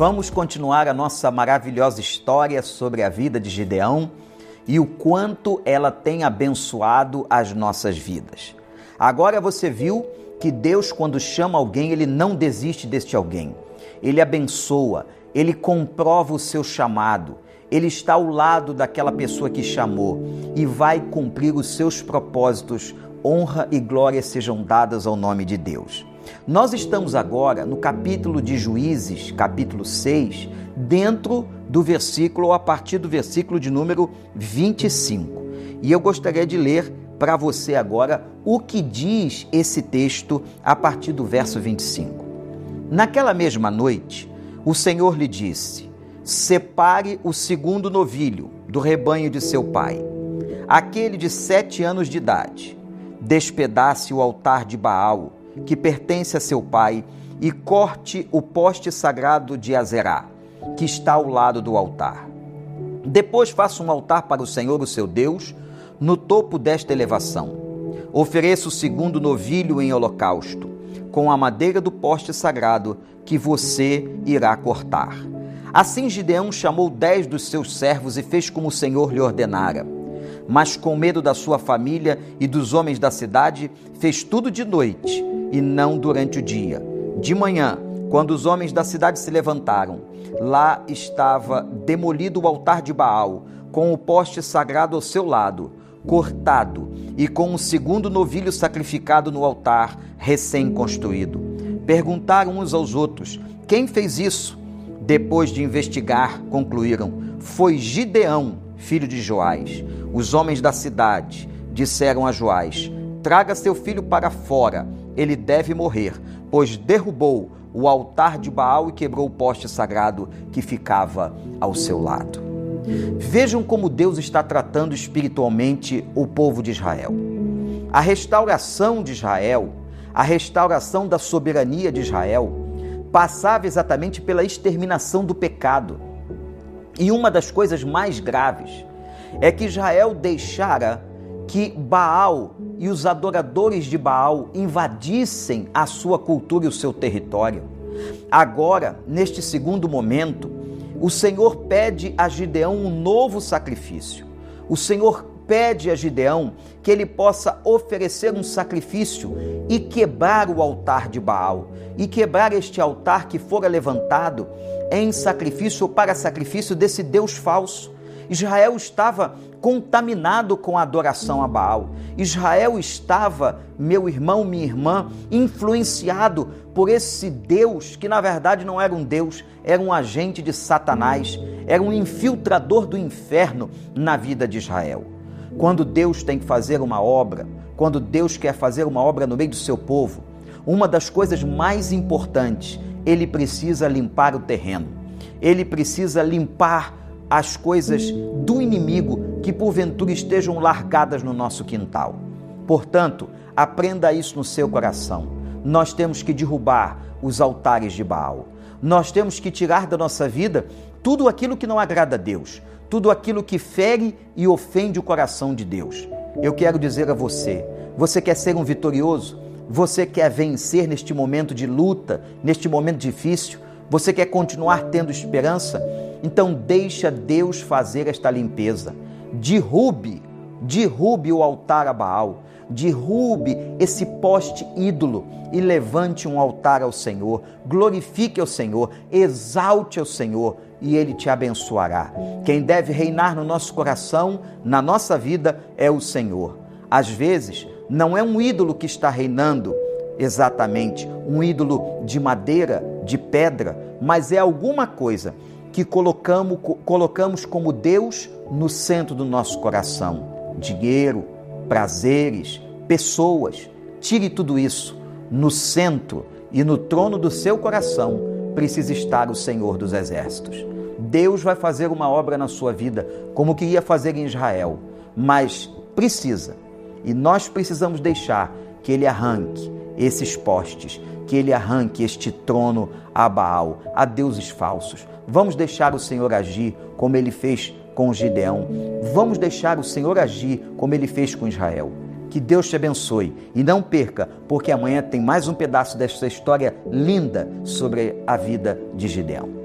Vamos continuar a nossa maravilhosa história sobre a vida de Gideão e o quanto ela tem abençoado as nossas vidas. Agora você viu que Deus, quando chama alguém, ele não desiste deste alguém. Ele abençoa, ele comprova o seu chamado, ele está ao lado daquela pessoa que chamou e vai cumprir os seus propósitos. Honra e glória sejam dadas ao nome de Deus. Nós estamos agora no capítulo de Juízes, capítulo 6, dentro do versículo, ou a partir do versículo de número 25. E eu gostaria de ler para você agora o que diz esse texto a partir do verso 25. Naquela mesma noite, o Senhor lhe disse: Separe o segundo novilho do rebanho de seu pai, aquele de sete anos de idade. Despedace o altar de Baal que pertence a seu pai, e corte o poste sagrado de Azerá, que está ao lado do altar. Depois faça um altar para o Senhor, o seu Deus, no topo desta elevação. Ofereça o segundo novilho em holocausto, com a madeira do poste sagrado que você irá cortar. Assim Gideão chamou dez dos seus servos e fez como o Senhor lhe ordenara. Mas com medo da sua família e dos homens da cidade, fez tudo de noite e não durante o dia. De manhã, quando os homens da cidade se levantaram, lá estava demolido o altar de Baal, com o poste sagrado ao seu lado, cortado, e com um segundo novilho sacrificado no altar, recém-construído. Perguntaram uns aos outros: Quem fez isso? Depois de investigar, concluíram: Foi Gideão, filho de Joás. Os homens da cidade disseram a Joás: Traga seu filho para fora ele deve morrer, pois derrubou o altar de Baal e quebrou o poste sagrado que ficava ao seu lado. Vejam como Deus está tratando espiritualmente o povo de Israel. A restauração de Israel, a restauração da soberania de Israel, passava exatamente pela exterminação do pecado. E uma das coisas mais graves é que Israel deixara que Baal e os adoradores de Baal invadissem a sua cultura e o seu território. Agora, neste segundo momento, o Senhor pede a Gideão um novo sacrifício. O Senhor pede a Gideão que ele possa oferecer um sacrifício e quebrar o altar de Baal, e quebrar este altar que fora levantado em sacrifício para sacrifício desse Deus falso. Israel estava contaminado com a adoração a Baal. Israel estava, meu irmão, minha irmã, influenciado por esse Deus que na verdade não era um Deus, era um agente de Satanás, era um infiltrador do inferno na vida de Israel. Quando Deus tem que fazer uma obra, quando Deus quer fazer uma obra no meio do seu povo, uma das coisas mais importantes, ele precisa limpar o terreno. Ele precisa limpar as coisas do inimigo que porventura estejam largadas no nosso quintal. Portanto, aprenda isso no seu coração. Nós temos que derrubar os altares de Baal. Nós temos que tirar da nossa vida tudo aquilo que não agrada a Deus, tudo aquilo que fere e ofende o coração de Deus. Eu quero dizer a você: você quer ser um vitorioso? Você quer vencer neste momento de luta, neste momento difícil? Você quer continuar tendo esperança? Então deixa Deus fazer esta limpeza. Derrube, derrube o altar a Baal, derrube esse poste ídolo e levante um altar ao Senhor. Glorifique ao Senhor, exalte ao Senhor e ele te abençoará. Quem deve reinar no nosso coração, na nossa vida, é o Senhor. Às vezes, não é um ídolo que está reinando, exatamente um ídolo de madeira, de pedra, mas é alguma coisa que colocamos, colocamos como Deus no centro do nosso coração. Dinheiro, prazeres, pessoas. Tire tudo isso. No centro e no trono do seu coração precisa estar o Senhor dos Exércitos. Deus vai fazer uma obra na sua vida, como queria fazer em Israel, mas precisa. E nós precisamos deixar que Ele arranque esses postes, que Ele arranque este trono a Baal, a deuses falsos. Vamos deixar o Senhor agir como ele fez com Gideão. Vamos deixar o Senhor agir como ele fez com Israel. Que Deus te abençoe e não perca, porque amanhã tem mais um pedaço desta história linda sobre a vida de Gideão.